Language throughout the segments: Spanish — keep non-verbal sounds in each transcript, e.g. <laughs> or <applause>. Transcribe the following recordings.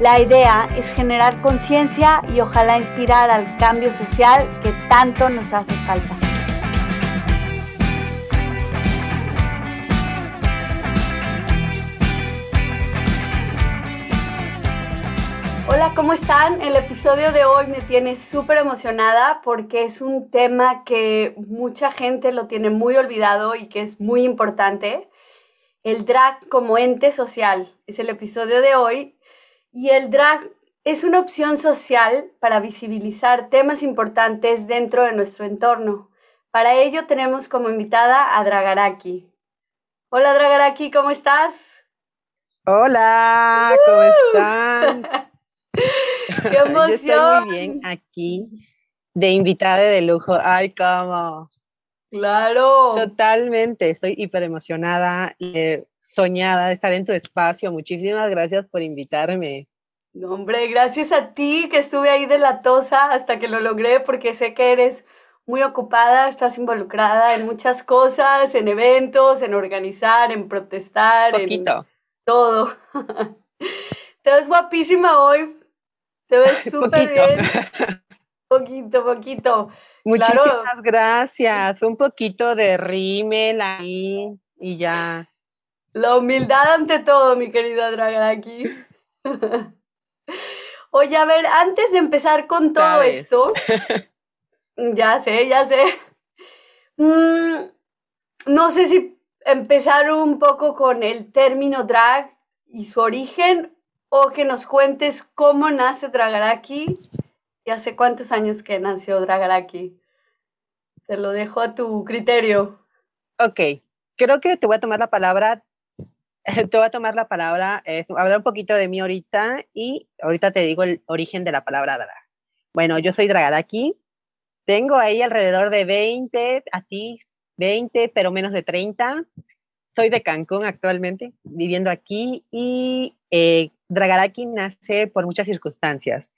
La idea es generar conciencia y ojalá inspirar al cambio social que tanto nos hace falta. Hola, ¿cómo están? El episodio de hoy me tiene súper emocionada porque es un tema que mucha gente lo tiene muy olvidado y que es muy importante. El drag como ente social es el episodio de hoy y el drag es una opción social para visibilizar temas importantes dentro de nuestro entorno. Para ello tenemos como invitada a Dragaraki. Hola Dragaraki, ¿cómo estás? Hola, ¿cómo están? <laughs> ¡Qué emoción! Yo estoy muy bien aquí, de invitada de lujo. ¡Ay, cómo! Claro. Totalmente, estoy hiper emocionada, eh, soñada de estar en tu espacio. Muchísimas gracias por invitarme. No, hombre, gracias a ti que estuve ahí de la tosa hasta que lo logré, porque sé que eres muy ocupada, estás involucrada en muchas cosas, en eventos, en organizar, en protestar, Poquito. en todo. <laughs> Te ves guapísima hoy, te ves <laughs> súper bien. <laughs> Poquito, poquito. Muchísimas gracias. Un poquito de rímel ahí y ya. La humildad ante todo, mi querida aquí. <laughs> Oye, a ver, antes de empezar con todo esto, <laughs> ya sé, ya sé. Mm, no sé si empezar un poco con el término drag y su origen o que nos cuentes cómo nace Dragaraki y hace cuántos años que nació Dragaraki. Te lo dejo a tu criterio. Ok, creo que te voy a tomar la palabra. <laughs> Te voy a tomar la palabra, eh, hablar un poquito de mí ahorita y ahorita te digo el origen de la palabra drag. Bueno, yo soy Dragaraki, tengo ahí alrededor de 20, a ti 20, pero menos de 30. Soy de Cancún actualmente, viviendo aquí y eh, Dragaraki nace por muchas circunstancias.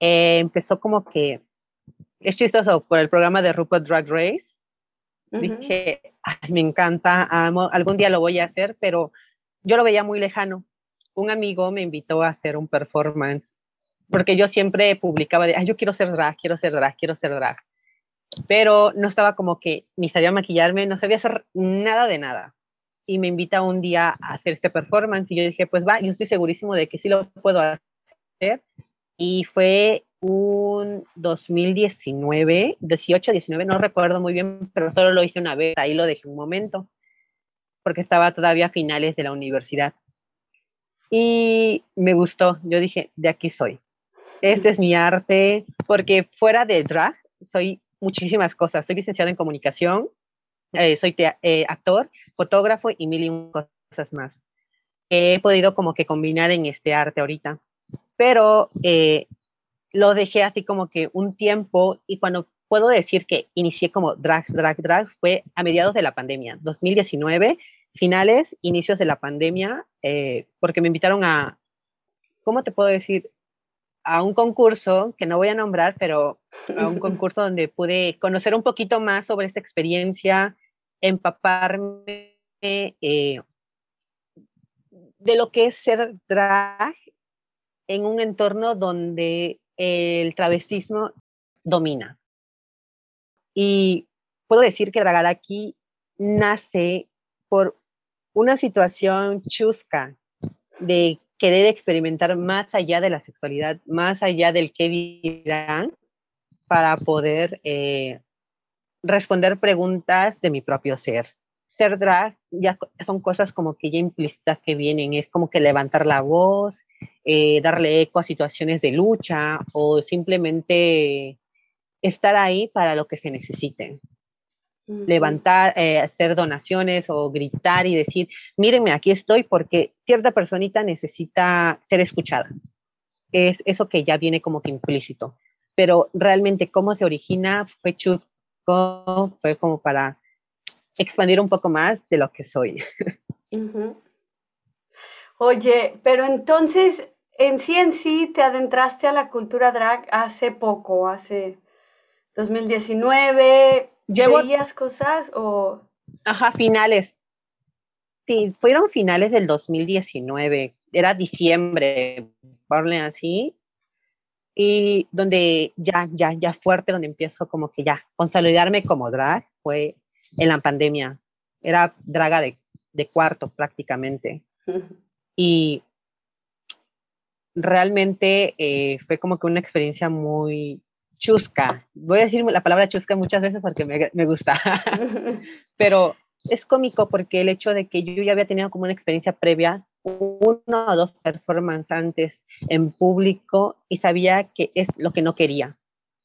Eh, empezó como que, es chistoso, por el programa de Rupert Drag Race. Dije, me encanta, amo, algún día lo voy a hacer, pero yo lo veía muy lejano. Un amigo me invitó a hacer un performance, porque yo siempre publicaba de, Ay, yo quiero ser drag, quiero ser drag, quiero ser drag. Pero no estaba como que ni sabía maquillarme, no sabía hacer nada de nada y me invita un día a hacer este performance y yo dije, pues va, yo estoy segurísimo de que sí lo puedo hacer. Y fue un 2019, 18, 19, no recuerdo muy bien, pero solo lo hice una vez, ahí lo dejé un momento, porque estaba todavía a finales de la universidad. Y me gustó, yo dije, de aquí soy. Este es mi arte, porque fuera de drag, soy muchísimas cosas. Soy licenciado en comunicación, eh, soy eh, actor, fotógrafo y mil y cosas más. He podido como que combinar en este arte ahorita, pero eh, lo dejé así como que un tiempo y cuando puedo decir que inicié como drag, drag, drag fue a mediados de la pandemia, 2019, finales, inicios de la pandemia, porque me invitaron a, ¿cómo te puedo decir? A un concurso que no voy a nombrar, pero a un <laughs> concurso donde pude conocer un poquito más sobre esta experiencia, empaparme eh, de lo que es ser drag en un entorno donde el travestismo domina. Y puedo decir que aquí nace por una situación chusca de querer experimentar más allá de la sexualidad, más allá del que dirán, para poder eh, responder preguntas de mi propio ser. ser drag ya son cosas como que ya implícitas que vienen, es como que levantar la voz, eh, darle eco a situaciones de lucha o simplemente estar ahí para lo que se necesite. Levantar, eh, hacer donaciones o gritar y decir, mírenme, aquí estoy porque cierta personita necesita ser escuchada. Es eso que ya viene como que implícito. Pero realmente cómo se origina fue chusco, fue como para expandir un poco más de lo que soy. <laughs> Oye, pero entonces, en sí en sí, te adentraste a la cultura drag hace poco, hace 2019. ¿Veías cosas o...? Ajá, finales. Sí, fueron finales del 2019. Era diciembre, ponle así. Y donde ya, ya, ya fuerte, donde empiezo como que ya, consolidarme como drag, fue en la pandemia. Era draga de, de cuarto prácticamente. <laughs> Y realmente eh, fue como que una experiencia muy chusca. Voy a decir la palabra chusca muchas veces porque me, me gusta, <laughs> pero es cómico porque el hecho de que yo ya había tenido como una experiencia previa, uno o dos performances antes en público y sabía que es lo que no quería.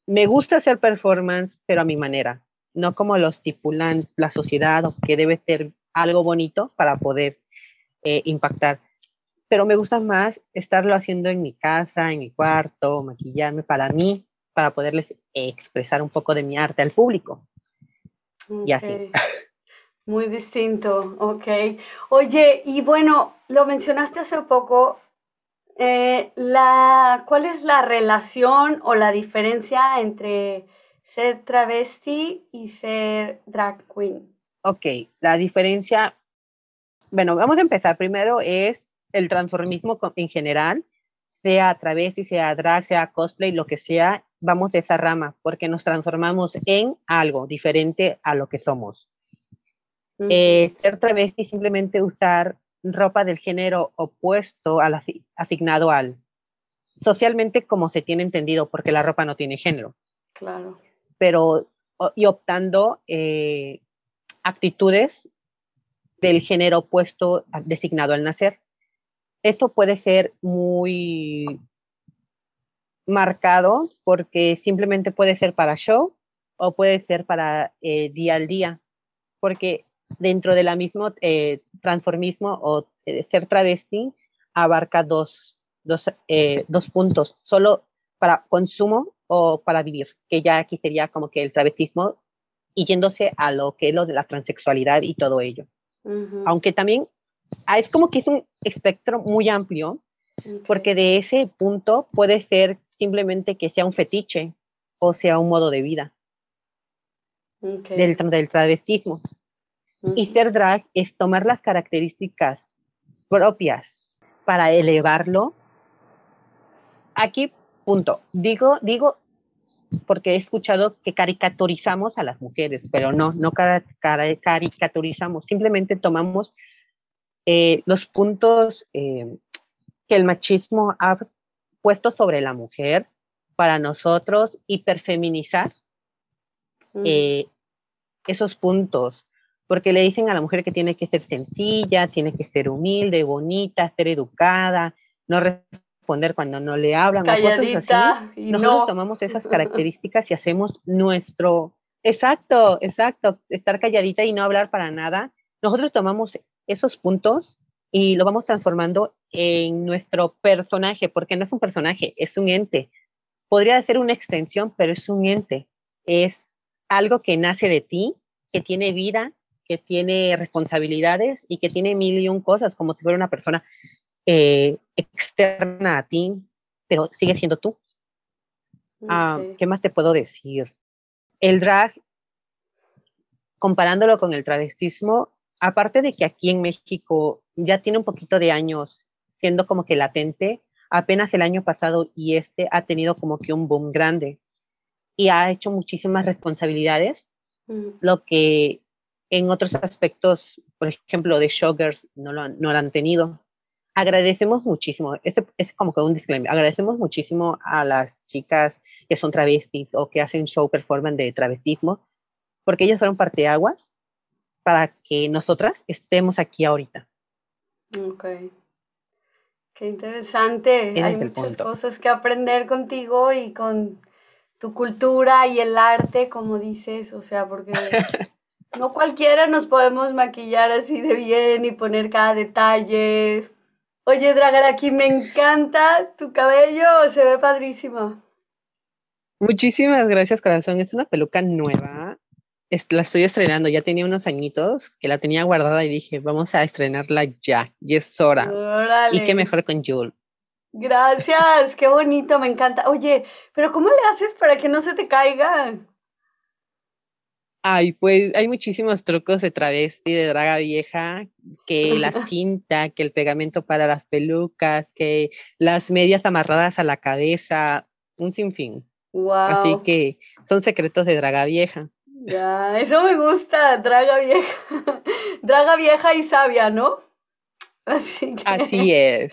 Me gusta hacer performance, pero a mi manera, no como lo estipulan la sociedad o que debe ser algo bonito para poder eh, impactar pero me gusta más estarlo haciendo en mi casa, en mi cuarto, maquillarme para mí, para poderles expresar un poco de mi arte al público. Y así. Muy distinto, ok. Oye, y bueno, lo mencionaste hace poco, eh, la, ¿cuál es la relación o la diferencia entre ser travesti y ser drag queen? Ok, la diferencia, bueno, vamos a empezar. Primero es el transformismo en general, sea travesti, sea drag, sea cosplay, lo que sea, vamos de esa rama, porque nos transformamos en algo diferente a lo que somos. Eh, ser travesti simplemente usar ropa del género opuesto al asignado al socialmente como se tiene entendido, porque la ropa no tiene género. Claro. Pero y optando eh, actitudes del género opuesto designado al nacer. Eso puede ser muy marcado porque simplemente puede ser para show o puede ser para eh, día al día, porque dentro de la misma eh, transformismo o eh, ser travesti abarca dos, dos, dos, puntos, solo para consumo o para vivir, que ya aquí sería como que el travestismo y yéndose a lo que es lo de la transexualidad y todo ello. Aunque también Ah, es como que es un espectro muy amplio, porque de ese punto puede ser simplemente que sea un fetiche o sea un modo de vida del, del, travestismo. Y ser drag es tomar las características propias para elevarlo. Aquí, punto. Digo, digo, porque he escuchado que caricaturizamos a las mujeres, pero no, no caricaturizamos, simplemente tomamos eh, los puntos eh, que el machismo ha puesto sobre la mujer para nosotros hiperfeminizar eh, esos puntos, porque le dicen a la mujer que tiene que ser sencilla, tiene que ser humilde, bonita, ser educada, no responder cuando no le hablan cosas así. Nosotros tomamos esas <laughs> características y hacemos nuestro exacto, exacto, estar calladita y no hablar para nada. Nosotros tomamos esos puntos y lo vamos transformando en nuestro personaje, porque no es un personaje, es un ente. Podría ser una extensión, pero es un ente. Es algo que nace de ti, que tiene vida, que tiene responsabilidades y que tiene mil y un cosas, como si fuera una persona eh, externa a ti, pero sigue siendo tú. Ah, ¿Qué más te puedo decir? El drag, comparándolo con el travestismo, aparte de que aquí en México ya tiene un poquito de años siendo como que latente, apenas el año pasado y este ha tenido como que un boom grande y ha hecho muchísimas responsabilidades, mm. lo que en otros aspectos, por ejemplo, de Shoggers no lo, han, no lo han tenido. Agradecemos muchísimo, es, es como que un disclaimer, agradecemos muchísimo a las chicas que son travestis o que hacen show performance de travestismo, porque ellas fueron parteaguas para que nosotras estemos aquí ahorita. Ok. Qué interesante. Hay muchas cosas que aprender contigo y con tu cultura y el arte, como dices, o sea, porque <laughs> no cualquiera nos podemos maquillar así de bien y poner cada detalle. Oye, Dragar, aquí me encanta tu cabello, se ve padrísimo. Muchísimas gracias, corazón. Es una peluca nueva. La estoy estrenando, ya tenía unos añitos que la tenía guardada y dije, vamos a estrenarla ya, y es hora. Y qué mejor con Jules. Gracias, qué bonito, me encanta. Oye, pero ¿cómo le haces para que no se te caiga? Ay, pues hay muchísimos trucos de travesti, de draga vieja, que la <laughs> cinta, que el pegamento para las pelucas, que las medias amarradas a la cabeza, un sinfín. Wow. Así que son secretos de draga vieja. Ya, eso me gusta, draga vieja. <laughs> draga vieja y sabia, ¿no? Así, Así es.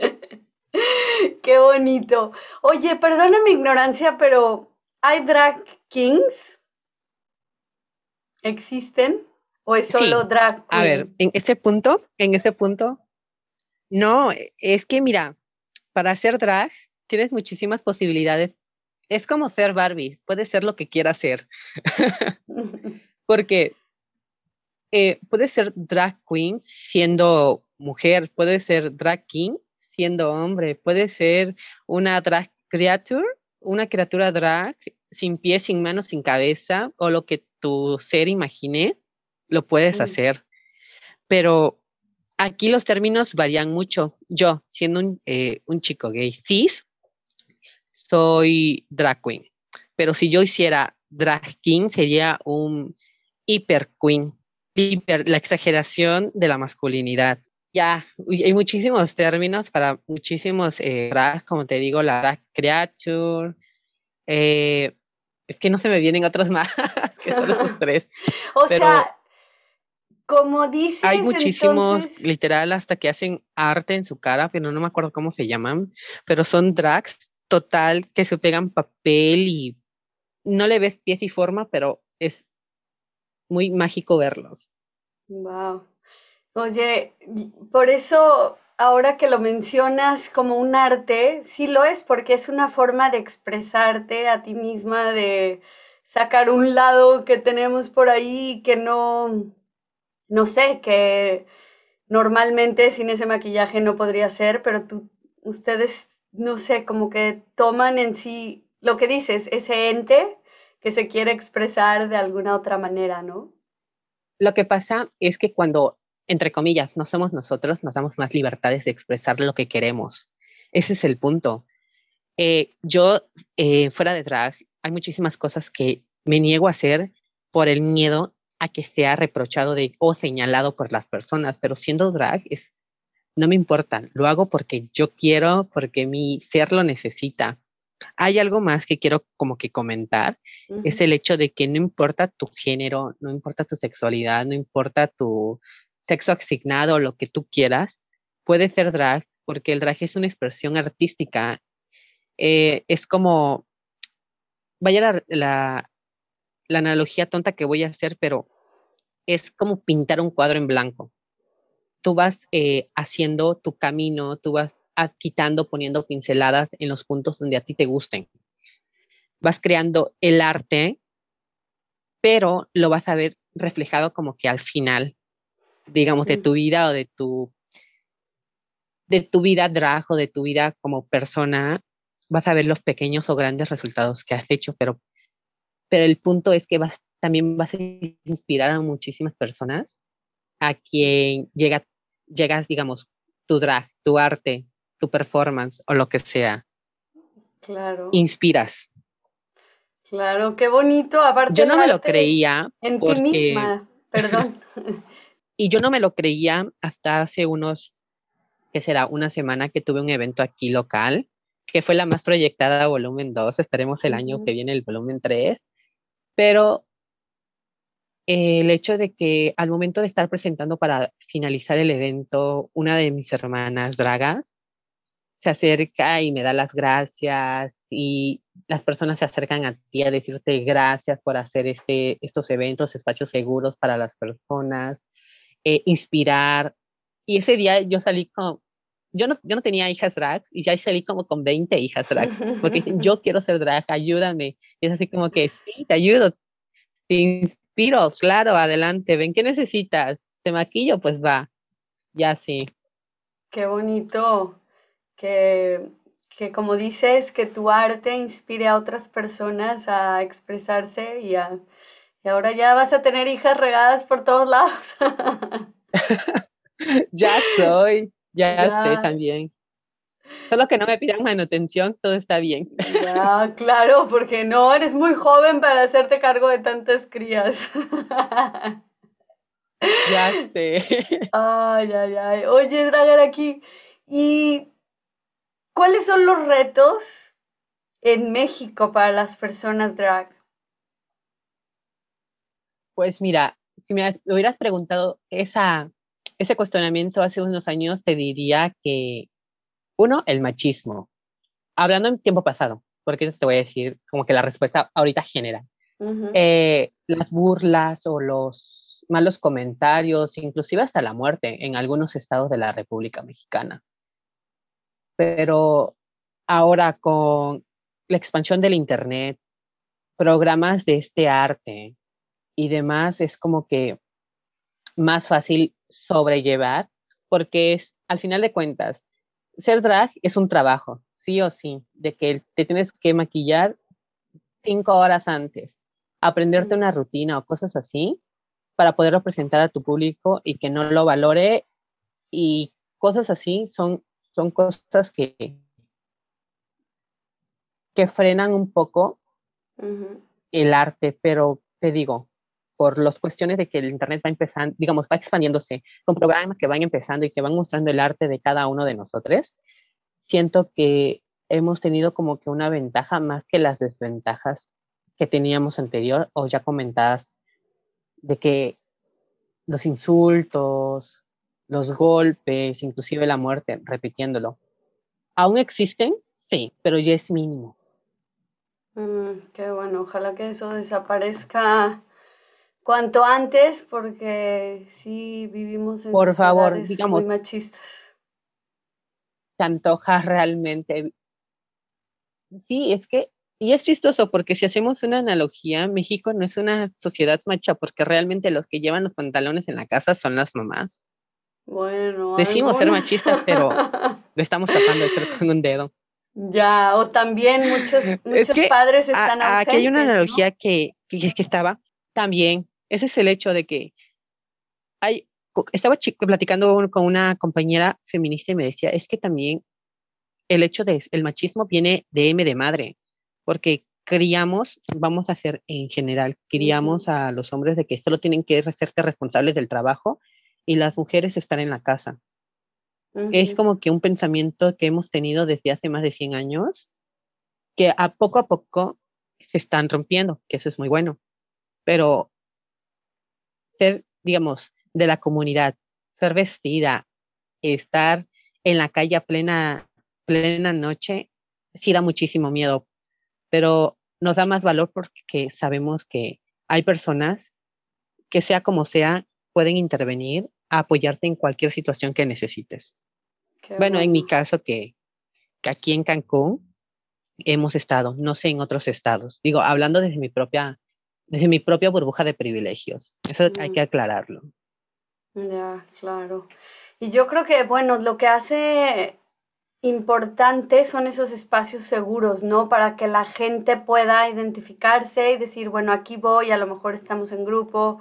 <laughs> Qué bonito. Oye, perdona mi ignorancia, pero ¿hay drag kings? ¿Existen? ¿O es solo drag A ver, en este punto, en este punto, no, es que mira, para hacer drag tienes muchísimas posibilidades. Es como ser Barbie, puedes ser lo que quieras ser. <laughs> <laughs> Porque eh, puedes ser drag queen siendo mujer, puedes ser drag king siendo hombre, puede ser una drag creature, una criatura drag sin pies, sin manos, sin cabeza, o lo que tu ser imagine, lo puedes hacer. Pero aquí los términos varían mucho. Yo, siendo un, eh, un chico gay cis, soy drag queen. Pero si yo hiciera drag king, sería un hiper queen, la exageración de la masculinidad ya, hay muchísimos términos para muchísimos eh, como te digo, la drag creature. Eh, es que no se me vienen otros más, <laughs> que son los <laughs> tres. o sea, como dices. Hay muchísimos, literal, hasta que hacen arte en su cara, pero no me acuerdo cómo se llaman, pero son drags total que se pegan papel y no le ves pies y forma, pero es muy mágico verlos. Wow. Oye, por eso ahora que lo mencionas como un arte, sí lo es, porque es una forma de expresarte a ti misma, de sacar un lado que tenemos por ahí que no, no sé, que normalmente sin ese maquillaje no podría ser, pero tú, ustedes, no sé, como que toman en sí lo que dices, ese ente que se quiere expresar de alguna otra manera, ¿no? Lo que pasa es que cuando entre comillas, no somos nosotros, nos damos más libertades de expresar lo que queremos. Ese es el punto. Eh, yo, eh, fuera de drag, hay muchísimas cosas que me niego a hacer por el miedo a que sea reprochado de, o señalado por las personas, pero siendo drag es, no me importa, lo hago porque yo quiero, porque mi ser lo necesita. Hay algo más que quiero como que comentar, es el hecho de que no importa tu género, no importa tu sexualidad, no importa tu, sexo asignado, lo que tú quieras, puede ser drag, porque el drag es una expresión artística. Eh, es como, vaya la, analogía tonta que voy a hacer, pero es como pintar un cuadro en blanco. Tú vas eh, haciendo tu camino, tú vas quitando, poniendo pinceladas en los puntos donde a ti te gusten. Vas creando el arte, pero lo vas a ver reflejado como que al final digamos, de tu vida o de tu, de tu vida drag o de tu vida como persona, vas a ver los pequeños o grandes resultados que has hecho, pero, pero el punto es que vas, también vas a inspirar a muchísimas personas a quien llega, llegas, digamos, tu drag, tu arte, tu performance o lo que sea. Claro. Inspiras. Claro, qué bonito. Aparte Yo no me lo creía. En ti misma, perdón. <laughs> Y yo no me lo creía hasta hace unos, ¿qué será? Una semana que tuve un evento aquí local, que fue la más proyectada volumen 2. Estaremos el año que viene el volumen 3. Pero el hecho de que al momento de estar presentando para finalizar el evento, una de mis hermanas dragas se acerca y me da las gracias y las personas se acercan a ti a decirte gracias por hacer este, estos eventos, espacios seguros para las personas eh, inspirar. Y ese día yo salí con, yo no, yo no tenía hijas drags y ya salí como con 20 hijas drags, porque <laughs> yo quiero ser drag, ayúdame. Y es así como que, sí, te ayudo, te inspiro, claro, adelante, ven, ¿qué necesitas? ¿Te maquillo? Pues va, ya sí. Qué bonito, que, que como dices, que tu arte inspire a otras personas a expresarse y, a, y ahora ya vas a tener hijas regadas por todos lados. <laughs> <laughs> ya soy. Ya, sé también. Solo que no me pidan manutención, todo está bien. Ya, claro, porque no, eres muy joven para hacerte cargo de tantas crías. Ya <laughs> sé. Ay, ay, ay. Oye, Dragar, aquí, ¿y cuáles son los retos en México para las personas drag? Pues mira, si me hubieras preguntado esa, ese cuestionamiento hace unos años, te diría que, uno, el machismo. Hablando en tiempo pasado, porque te voy a decir como que la respuesta ahorita genera. Eh, las burlas o los malos comentarios, inclusive hasta la muerte en algunos estados de la República Mexicana. Pero ahora con la expansión del Internet, programas de este arte y demás, es como que más fácil sobrellevar, porque es, al final de cuentas, ser drag es un trabajo, sí o sí, de que te tienes que maquillar cinco horas antes, aprenderte una rutina o cosas así para poderlo presentar a tu público y que no lo valore y cosas así son, son cosas que, que frenan un poco el arte, pero te digo, por las cuestiones de que el Internet va empezando, digamos, va expandiéndose con programas que van empezando y que van mostrando el arte de cada uno de nosotros, siento que hemos tenido como que una ventaja más que las desventajas que teníamos anterior o ya comentadas de que los insultos, los golpes, inclusive la muerte, repitiéndolo, ¿aún existen? Sí, pero ya es mínimo. Mm, qué bueno, ojalá que eso desaparezca cuanto antes, porque sí vivimos en Por favor, digamos, muy machistas. Se antoja realmente. Sí, es que, y es chistoso porque si hacemos una analogía, México no es una sociedad macha, porque realmente los que llevan los pantalones en la casa son las mamás. Bueno. Decimos ser machistas, pero <laughs> lo estamos tapando con un dedo. Ya, o también muchos, muchos padres están Aquí hay una analogía que, que, que estaba también ese es el hecho de que hay, estaba platicando con una compañera feminista y me decía, es que también el hecho de el machismo viene de M de madre, porque criamos, vamos a hacer en general, criamos a los hombres de que solo tienen que hacerse responsables del trabajo y las mujeres estar en la casa. Es como que un pensamiento que hemos tenido desde hace más de 100 años, que a poco a poco se están rompiendo, que eso es muy bueno. Pero ser, digamos, de la comunidad, ser vestida, estar en la calle a plena, plena noche, sí da muchísimo miedo, pero nos da más valor porque sabemos que hay personas que sea como sea, pueden intervenir a apoyarte en cualquier situación que necesites. bueno, en mi caso que, que, aquí en Cancún hemos estado, no sé en otros estados, digo, hablando desde mi propia desde mi propia burbuja de privilegios. Eso hay que aclararlo. Ya, claro. Y yo creo que, bueno, lo que hace importante son esos espacios seguros, ¿no? Para que la gente pueda identificarse y decir, bueno, aquí voy, a lo mejor estamos en grupo.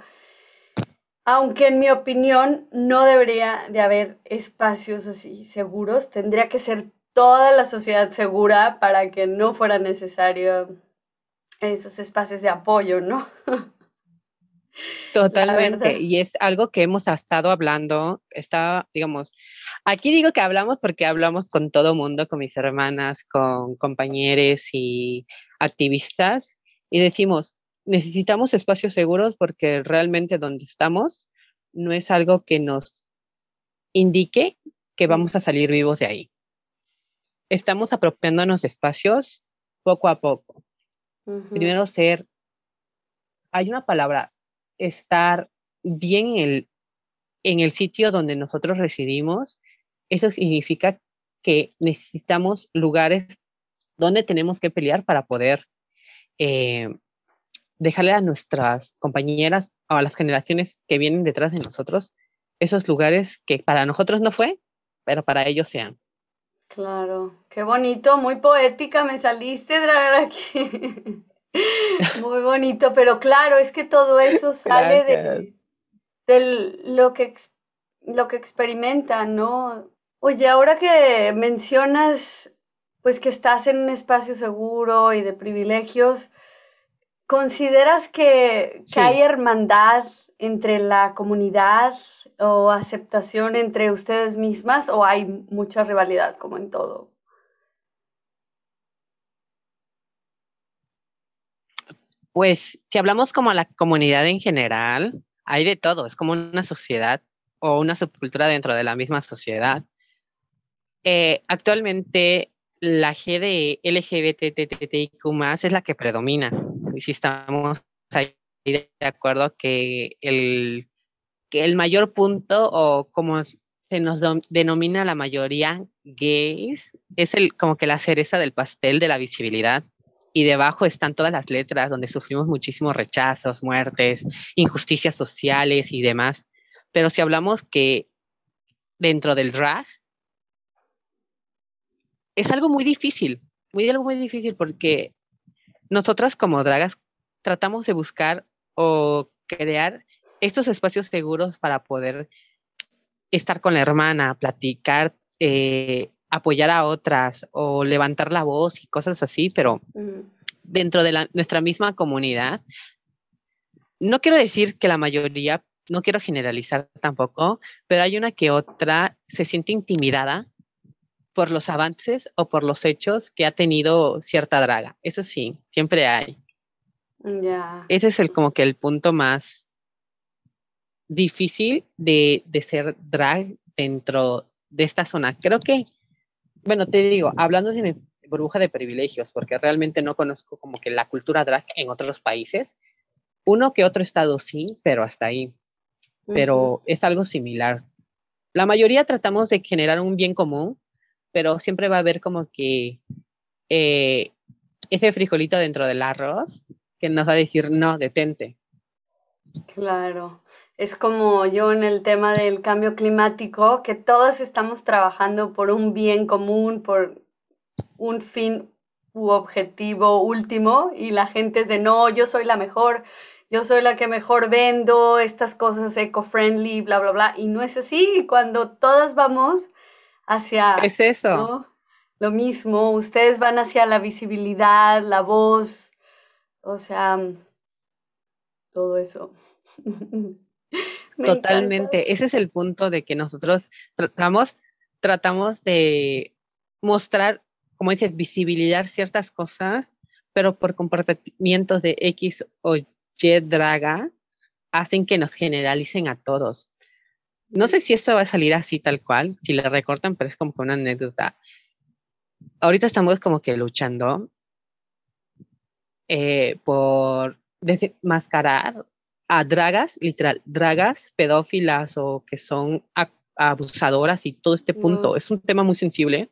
Aunque en mi opinión no debería de haber espacios así seguros, tendría que ser toda la sociedad segura para que no fuera necesario esos espacios de apoyo, ¿no? <laughs> Totalmente, y es algo que hemos estado hablando, está, digamos, aquí digo que hablamos porque hablamos con todo mundo, con mis hermanas, con compañeros y activistas, y decimos, necesitamos espacios seguros porque realmente donde estamos no es algo que nos indique que vamos a salir vivos de ahí. Estamos apropiándonos espacios poco a poco. Primero ser, hay una palabra, estar bien en el, en el sitio donde nosotros residimos, eso significa que necesitamos lugares donde tenemos que pelear para poder eh, dejarle a nuestras compañeras o a las generaciones que vienen detrás de nosotros esos lugares que para nosotros no fue, pero para ellos sean. Claro, qué bonito, muy poética me saliste, aquí. <laughs> muy bonito, pero claro, es que todo eso sale de, de, lo, que, lo que experimentan, ¿no? Oye, ahora que mencionas pues que estás en un espacio seguro y de privilegios, ¿consideras que, hay hermandad entre la comunidad o aceptación entre ustedes mismas o hay mucha rivalidad como en todo? Pues si hablamos como la comunidad en general, hay de todo, es como una sociedad o una subcultura dentro de la misma sociedad. Eh, actualmente la G de LGBTTIQ es la que predomina. Y si estamos ahí de acuerdo que el, el mayor punto o como se nos denomina la mayoría gays es el, como que la cereza del pastel de la visibilidad. Y debajo están todas las letras donde sufrimos muchísimos rechazos, muertes, injusticias sociales y demás. Pero si hablamos que dentro del drag es algo muy difícil, muy algo muy difícil porque nosotras como dragas tratamos de buscar o crear estos espacios seguros para poder estar con la hermana, platicar, eh, apoyar a otras o levantar la voz y cosas así, pero dentro de nuestra misma comunidad, no quiero decir que la mayoría, no quiero generalizar tampoco, pero hay una que otra se siente intimidada por los avances o por los hechos que ha tenido cierta draga. Eso sí, siempre hay. Ya. Ese es el como que el punto más difícil de, de, ser drag dentro de esta zona. Creo que, bueno, te digo, hablando de mi burbuja de privilegios, porque realmente no conozco como que la cultura drag en otros países. Uno que otro estado sí, pero hasta ahí. Pero es algo similar. La mayoría tratamos de generar un bien común pero siempre va a haber como que eh, ese frijolito dentro del arroz que nos va a decir, no, detente. Claro, es como yo en el tema del cambio climático, que todos estamos trabajando por un bien común, por un fin u objetivo último, y la gente es de, no, yo soy la mejor, yo soy la que mejor vendo estas cosas eco-friendly, bla, bla, bla, y no es así, cuando todas vamos hacia... Es eso. Lo mismo, ustedes van hacia la visibilidad, la voz, o sea, todo eso. <laughs> <laughs> Totalmente, ese es el punto de que nosotros tratamos, tratamos de mostrar, como dices, visibilizar ciertas cosas, pero por comportamientos de X o Y draga, hacen que nos generalicen a todos. No sé si esto va a salir así tal cual, si le recortan, pero es como una anécdota. Ahorita estamos como que luchando eh, por desmascarar a dragas, literal, dragas pedófilas o que son abusadoras y todo este punto. Es un tema muy sensible.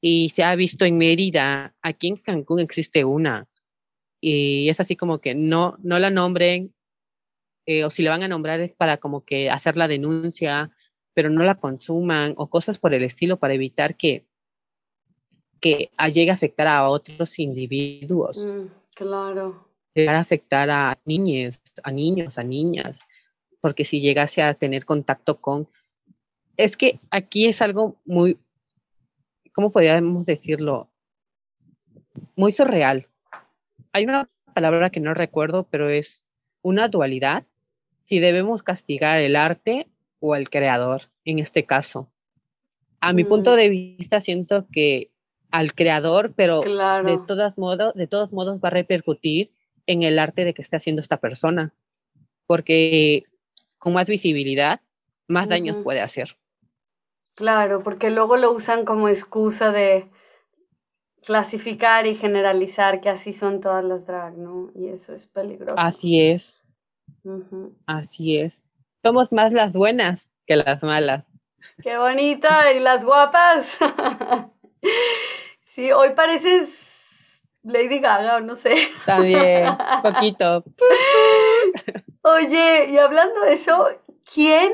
Y se ha visto en Mérida, aquí en Cancún existe una. Y es así como que no, no la nombren, eh, o si le van a nombrar es para como que hacer la denuncia, pero no la consuman o cosas por el estilo para evitar que, que llegue a afectar a otros individuos. Mm, claro. Llegar a afectar a niños, a niños, a niñas, porque si llegase a tener contacto con... Es que aquí es algo muy, ¿cómo podríamos decirlo? Muy surreal. Hay una palabra que no recuerdo, pero es una dualidad si debemos castigar el arte o el creador en este caso. A mi punto mm. de vista siento que al creador, pero de todos modos, de todos modos va a repercutir en el arte de que esté haciendo esta persona, porque con más visibilidad, más daños puede hacer. Claro, porque luego lo usan como excusa de clasificar y generalizar que así son todas las drag, ¿no? Y eso es peligroso. Así es. Así es. somos más las buenas que las malas. Qué bonita, y las guapas. <laughs> sí, hoy pareces Lady Gaga, no sé. También, <laughs> poquito. Oye, y hablando de eso, ¿quién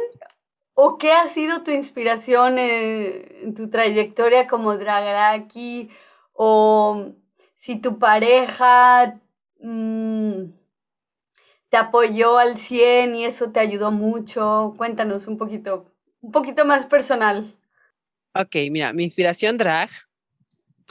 o qué ha sido tu inspiración en, tu trayectoria como Dragaraki? O si tu pareja mm, te apoyó al 100 y eso te ayudó mucho. Cuéntanos un poquito, un poquito más personal. Ok, mira, mi inspiración drag,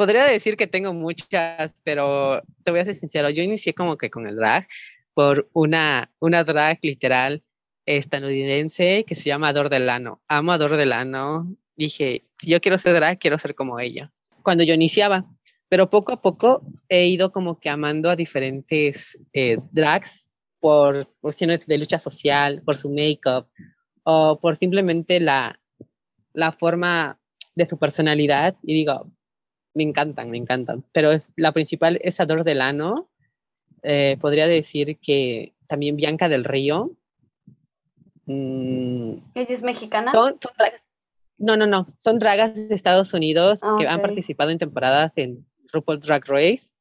podría decir que tengo muchas, pero te voy a ser sincero, yo inicié como que con el drag por una, una drag literal estadounidense que se llama Ador Delano. Amo a Ador Delano. Dije, yo quiero ser drag, quiero ser como ella. Cuando yo iniciaba, pero poco a poco he ido como que amando a diferentes eh, drags por cuestiones de lucha social, por su make-up o por simplemente la, la forma de su personalidad. Y digo, me encantan, me encantan. Pero es, la principal es Ador Delano. Eh, podría decir que también Bianca del Río. Mm, ¿Ella es mexicana? no, no, no. Son dragas de Estados Unidos ah, que han participado en temporadas en RuPaul Drag Race.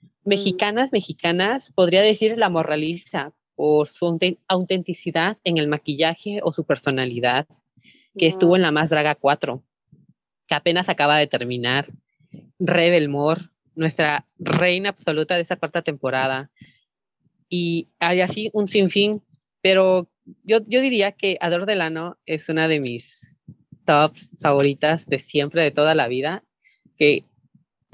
Mm. Mexicanas, mexicanas, podría decir la moraliza por su autenticidad en el maquillaje o su personalidad, que estuvo en la Más Draga 4, que apenas acaba de terminar. Rebel Moore, nuestra reina absoluta de esa cuarta temporada. Y hay así un sinfín, pero yo, yo diría que Ador Delano es una de mis tops favoritas de siempre, de toda la vida, que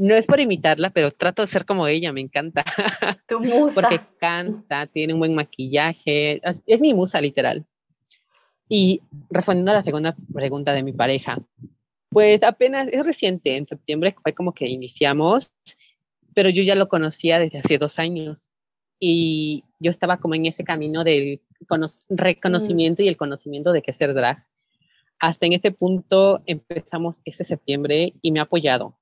no es por imitarla, pero trato de ser como ella, me encanta. <laughs> Tu musa. Porque canta, tiene un buen maquillaje, es, mi musa literal. Y respondiendo a la segunda pregunta de mi pareja, pues apenas es reciente, en septiembre fue como que iniciamos, pero yo ya lo conocía desde hace dos años y yo estaba como en ese camino del reconocimiento y el conocimiento de qué ser drag. Hasta en ese punto empezamos ese septiembre y me ha apoyado.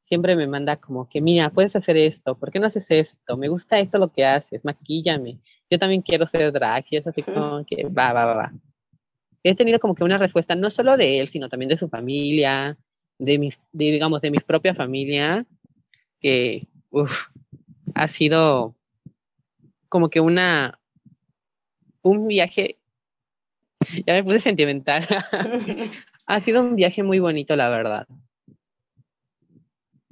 Siempre me manda como que, mira, puedes hacer esto, ¿por qué no haces esto? Me gusta esto lo que haces, maquíllame. Yo también quiero ser drag y es así como que va, va, va, va. He tenido como que una respuesta no solo de él, sino también de su familia, de, mi, digamos, de mi propia familia, que uf, ha sido como que una, un viaje, ya me puse sentimental, <laughs> ha sido un viaje muy bonito, la verdad.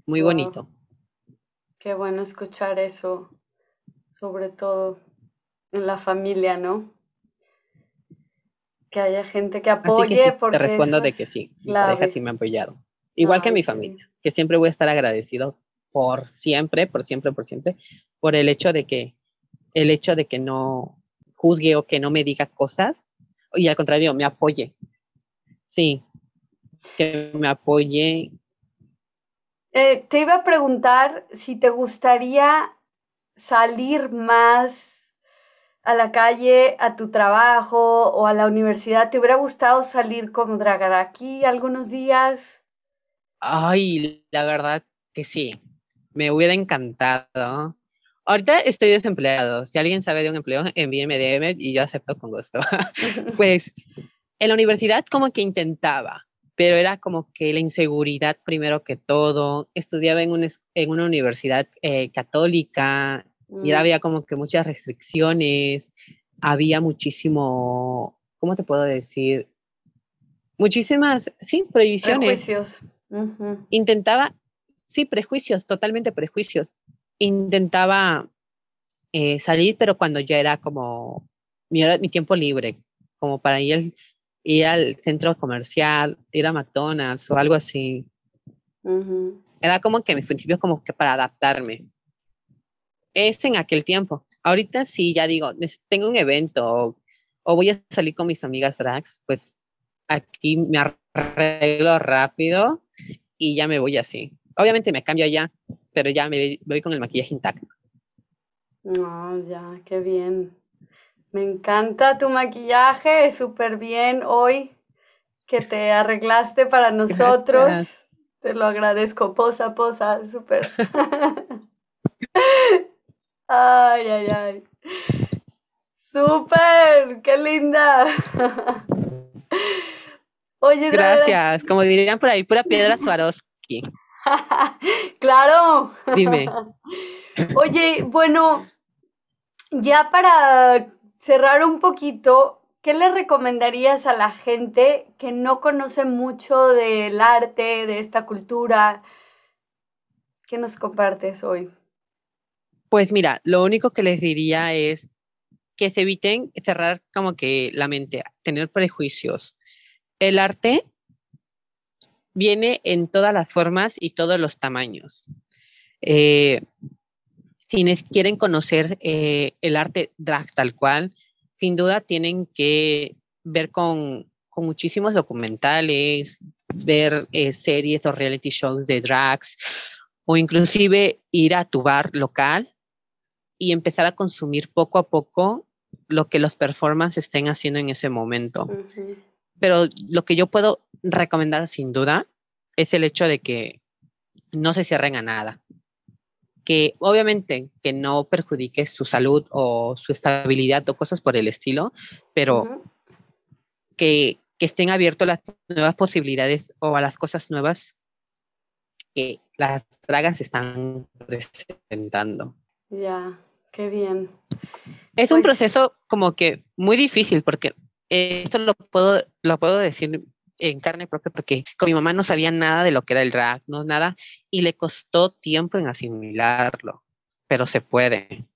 Muy bonito. Qué bueno escuchar eso, sobre todo en la familia, ¿no? Que haya gente que apoye. te respondo de que sí, mi pareja sí me ha apoyado. Igual que mi familia, que siempre voy a estar agradecido por siempre, por siempre, por siempre, por el hecho de que, el hecho de que no, juzgue o que no me diga cosas y al contrario, me apoye. Sí, que me apoye. Eh, te iba a preguntar si te gustaría salir más a la calle, a tu trabajo o a la universidad. ¿Te hubiera gustado salir como Dragaraki algunos días? Ay, la verdad que sí. Me hubiera encantado. Ahorita estoy desempleado. Si alguien sabe de un empleo, envíeme DM y yo acepto con gusto. <laughs> pues en la universidad como que intentaba, pero era como que la inseguridad primero que todo. Estudiaba en, en una universidad eh, católica y mm. había como que muchas restricciones, había muchísimo, ¿cómo te puedo decir? Muchísimas, sí, prohibiciones. Prejuicios. Intentaba, sí, prejuicios, totalmente prejuicios intentaba eh, salir, pero cuando ya era como mi, mi tiempo libre, como para ir, ir, al centro comercial, ir a McDonald's o algo así. Era como que mis principios como que para adaptarme. Es en aquel tiempo. Ahorita sí, ya digo, tengo un evento o, o voy a salir con mis amigas drags, pues aquí me arreglo rápido y ya me voy así. Obviamente me cambio ya, pero ya me voy con el maquillaje intacto. No, ya, qué bien. Me encanta tu maquillaje, súper bien hoy que te arreglaste para nosotros. Te lo agradezco, posa, posa, súper. <laughs> ay, ay, ay. ¡Súper! ¡Qué linda! Oye, Gracias. Como dirían por ahí, pura piedra Swarovski. <laughs> claro. Dime. <laughs> Oye, bueno, ya para cerrar un poquito, ¿qué le recomendarías a la gente que no conoce mucho del arte, de esta cultura? ¿Qué nos compartes hoy? Pues mira, lo único que les diría es que se eviten cerrar como que la mente, tener prejuicios. El arte viene en todas las formas y todos los tamaños. Eh, si quieren conocer eh, el arte drag tal cual, sin duda tienen que ver con, muchísimos documentales, ver eh, series o reality shows de drags, o inclusive ir a tu bar local y empezar a consumir poco a poco lo que los performances estén haciendo en ese momento. Pero lo que yo puedo recomendar sin duda es el hecho de que no se cierren a nada. Que obviamente que no perjudique su salud o su estabilidad o cosas por el estilo, pero que, que estén abiertos a las nuevas posibilidades o a las cosas nuevas que las dragas están presentando. Ya, qué bien. Es un pues proceso como que muy difícil porque esto lo puedo, lo puedo decir en carne propia porque con mi mamá no sabía nada de lo que era el drag, no nada, y le costó tiempo en asimilarlo, pero se puede.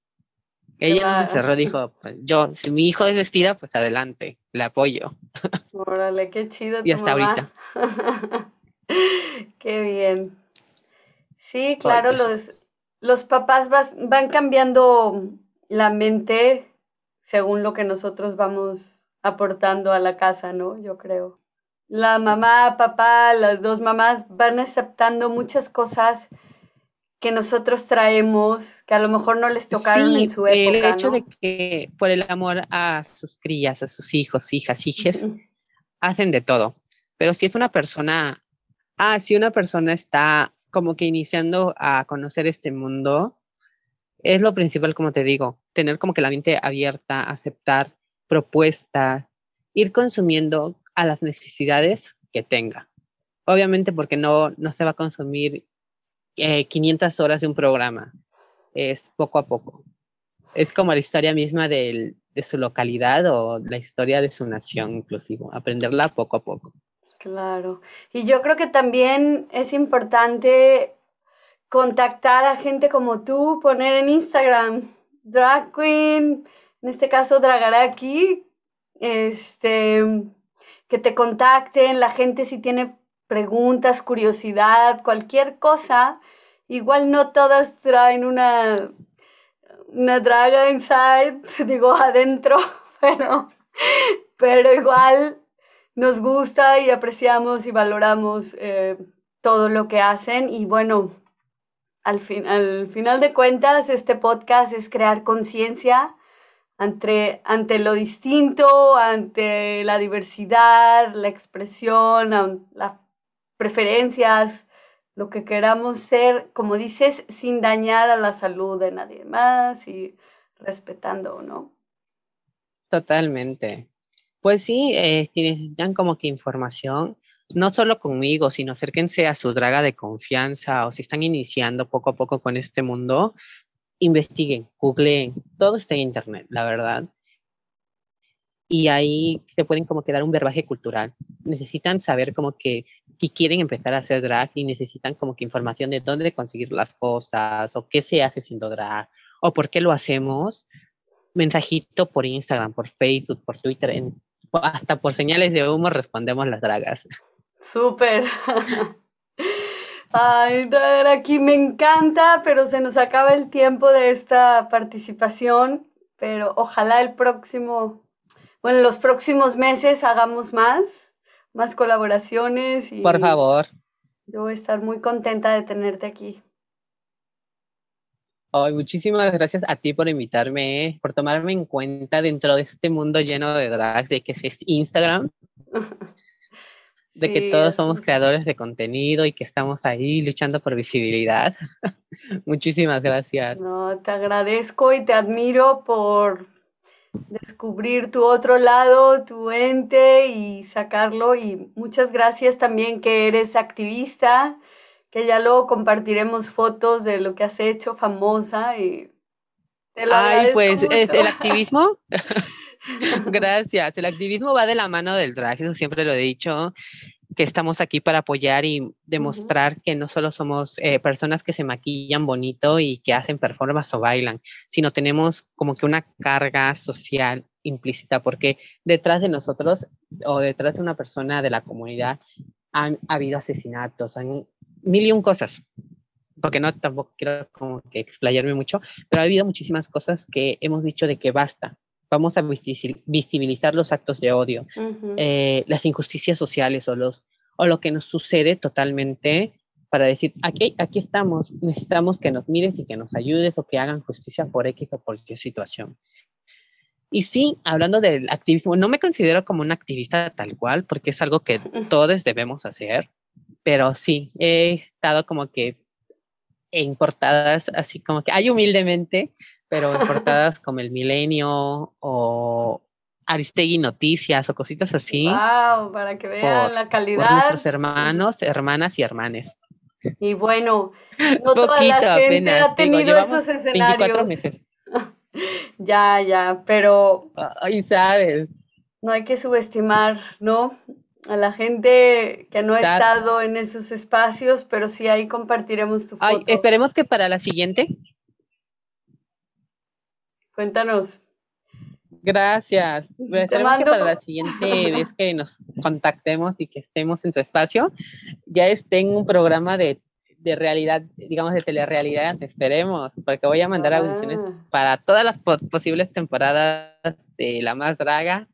Ella no se cerró, dijo, pues, yo, si mi hijo es vestida, pues adelante, le apoyo. Órale, qué chido. y hasta ahorita. <laughs> qué bien. Sí, claro, los, los papás van cambiando la mente según lo que nosotros vamos aportando a la casa, ¿no? Yo creo. La mamá, papá, las dos mamás van aceptando muchas cosas que nosotros traemos, que a lo mejor no les tocaron en su época. El hecho de que por el amor a sus crías, a sus hijos, hijas, hijes, hacen de todo. Pero si es una persona, ah, si una persona está como que iniciando a conocer este mundo, es lo principal, como te digo, tener como que la mente abierta, aceptar propuestas, ir consumiendo a las necesidades que tenga. Obviamente porque no, no se va a consumir 500 eh, horas de un programa, es poco a poco. Es como la historia misma de su localidad o la historia de su nación, inclusive, aprenderla poco a poco. Claro. Y yo creo que también es importante contactar a gente como tú, poner en Instagram, drag queen, en este caso Dragaraki, este, que te contacten, la gente si tiene preguntas, curiosidad, cualquier cosa, igual no todas traen una, una draga inside, <laughs> digo adentro, <laughs> pero, pero igual nos gusta y apreciamos y valoramos eh, todo lo que hacen. Y bueno, al, fin, al final de cuentas, este podcast es crear conciencia ante, ante lo distinto, ante la diversidad, la expresión, las preferencias, lo que queramos ser, como dices, sin dañar a la salud de nadie más y respetando, ¿no? Totalmente. Pues sí, eh, si necesitan como que información, no solo conmigo, sino acérquense a su draga de confianza o si están iniciando poco a poco con este mundo, investiguen, googleen, todo está en internet, la verdad. Y ahí se pueden como que dar un verbaje cultural. Necesitan saber como que, que quieren empezar a hacer drag y necesitan como que información de dónde conseguir las cosas o qué se hace siendo drag o por qué lo hacemos. Mensajito por Instagram, por Facebook, por Twitter, en hasta por señales de humo respondemos las dragas. Súper. Ay, aquí me encanta, pero se nos acaba el tiempo de esta participación, pero ojalá el próximo, bueno, los próximos meses hagamos más, más colaboraciones. Y por favor. Yo voy a estar muy contenta de tenerte aquí muchísimas gracias a ti por invitarme, por tomarme en cuenta dentro de este mundo lleno de drags, de que es Instagram, <laughs> de que todos somos creadores de contenido y que estamos ahí luchando por visibilidad. <laughs> muchísimas gracias. No, te agradezco y te admiro por descubrir tu otro lado, tu ente y sacarlo. Y muchas gracias también que eres activista, que ya luego compartiremos fotos de lo que has hecho famosa y te lo Ay, pues es el activismo. <laughs> <laughs> Gracias. El activismo va de la mano del drag, eso siempre lo he dicho que estamos aquí para apoyar y demostrar que no solo somos eh, personas que se maquillan bonito y que hacen performance o bailan, sino tenemos como que una carga social implícita, porque detrás de nosotros o detrás de una persona de la comunidad han habido asesinatos, han mil y un cosas, porque no tampoco quiero como que explayarme mucho, pero ha habido muchísimas cosas que hemos dicho de que basta, vamos a visibilizar los actos de odio, eh, las injusticias sociales o, los, o lo que nos sucede totalmente para decir, aquí, aquí estamos, necesitamos que nos mires y que nos ayudes o que hagan justicia por X o por qué situación. Y sí, hablando del activismo, no me considero como un activista tal cual, porque es algo que todos debemos hacer, pero sí, he estado como que en portadas así como que hay humildemente pero en portadas <laughs> como El Milenio o Aristegui Noticias o cositas así. ¡Wow! Para que vean la calidad. Por nuestros hermanos, hermanas y hermanes. Y bueno, no toda la gente ha tenido esos escenarios. 24 meses. <laughs> ya, ya, pero. Ay, sabes. No hay que subestimar, ¿no? A la gente que no ha estado en esos espacios, pero sí ahí compartiremos tu foto. Ay, esperemos que para la siguiente Cuéntanos. Gracias. Esperemos que para la siguiente vez que nos contactemos y que estemos en tu espacio, ya esté en un programa de, de realidad, digamos de telerealidad, esperemos, porque voy a mandar audiciones ah. para todas las posibles temporadas de La Más Draga.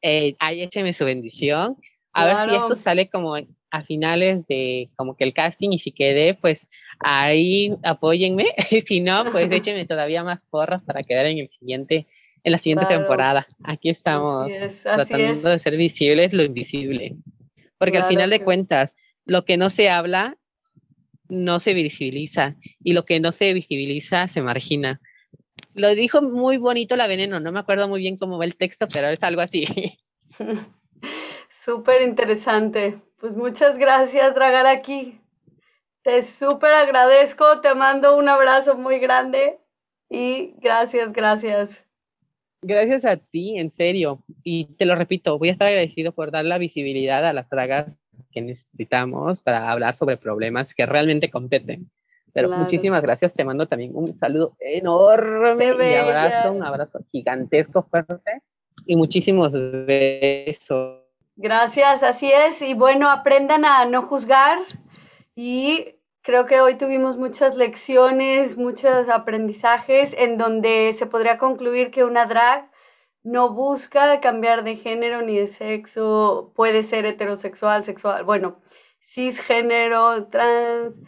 Eh, ahí écheme su bendición. A ver si esto sale como a finales de como que el casting y si quedé, pues ahí apóyenme. <laughs> si no, pues <laughs> échenme todavía más porras para quedar en el siguiente, en la siguiente temporada. Aquí estamos tratando de ser visibles lo invisible. Porque al final de cuentas, lo que no se habla no se visibiliza y lo que no se visibiliza se margina. Lo dijo muy bonito la veneno, no me acuerdo muy bien cómo va el texto, pero es algo así. <laughs> Súper interesante. Pues muchas gracias, aquí. Te súper agradezco, te mando un abrazo muy grande y gracias, gracias. Gracias a ti, en serio. Y te lo repito, voy a estar agradecido por dar la visibilidad a las dragas que necesitamos para hablar sobre problemas que realmente competen. Pero muchísimas gracias, te mando también un saludo enorme y abrazo, un abrazo gigantesco, fuerte y muchísimos besos. Gracias, así es. Y bueno, aprendan a no juzgar y creo que hoy tuvimos muchas lecciones, muchos aprendizajes en donde se podría concluir que una drag no busca cambiar de género ni de sexo, puede ser heterosexual, sexual, bueno, cisgénero, trans,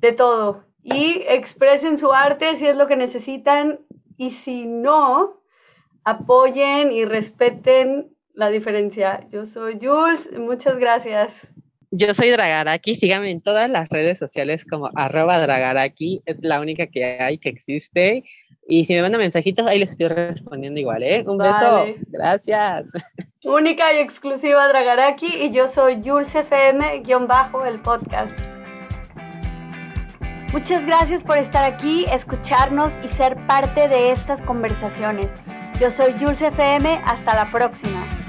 de todo. Y expresen su arte si es lo que necesitan y si no, apoyen y respeten la diferencia. Yo soy Jules, muchas gracias. Yo soy Dragaraki, síganme en todas las redes sociales como arroba Dragaraki, es la única que hay, que existe. Y si me mandan mensajitos, ahí les estoy respondiendo igual, ¿eh? Un beso, gracias. Única y exclusiva Dragaraki y yo soy Jules FM, guion bajo, el podcast. Muchas gracias por estar aquí, escucharnos y ser parte de estas conversaciones. Yo soy Jules FM, hasta la próxima.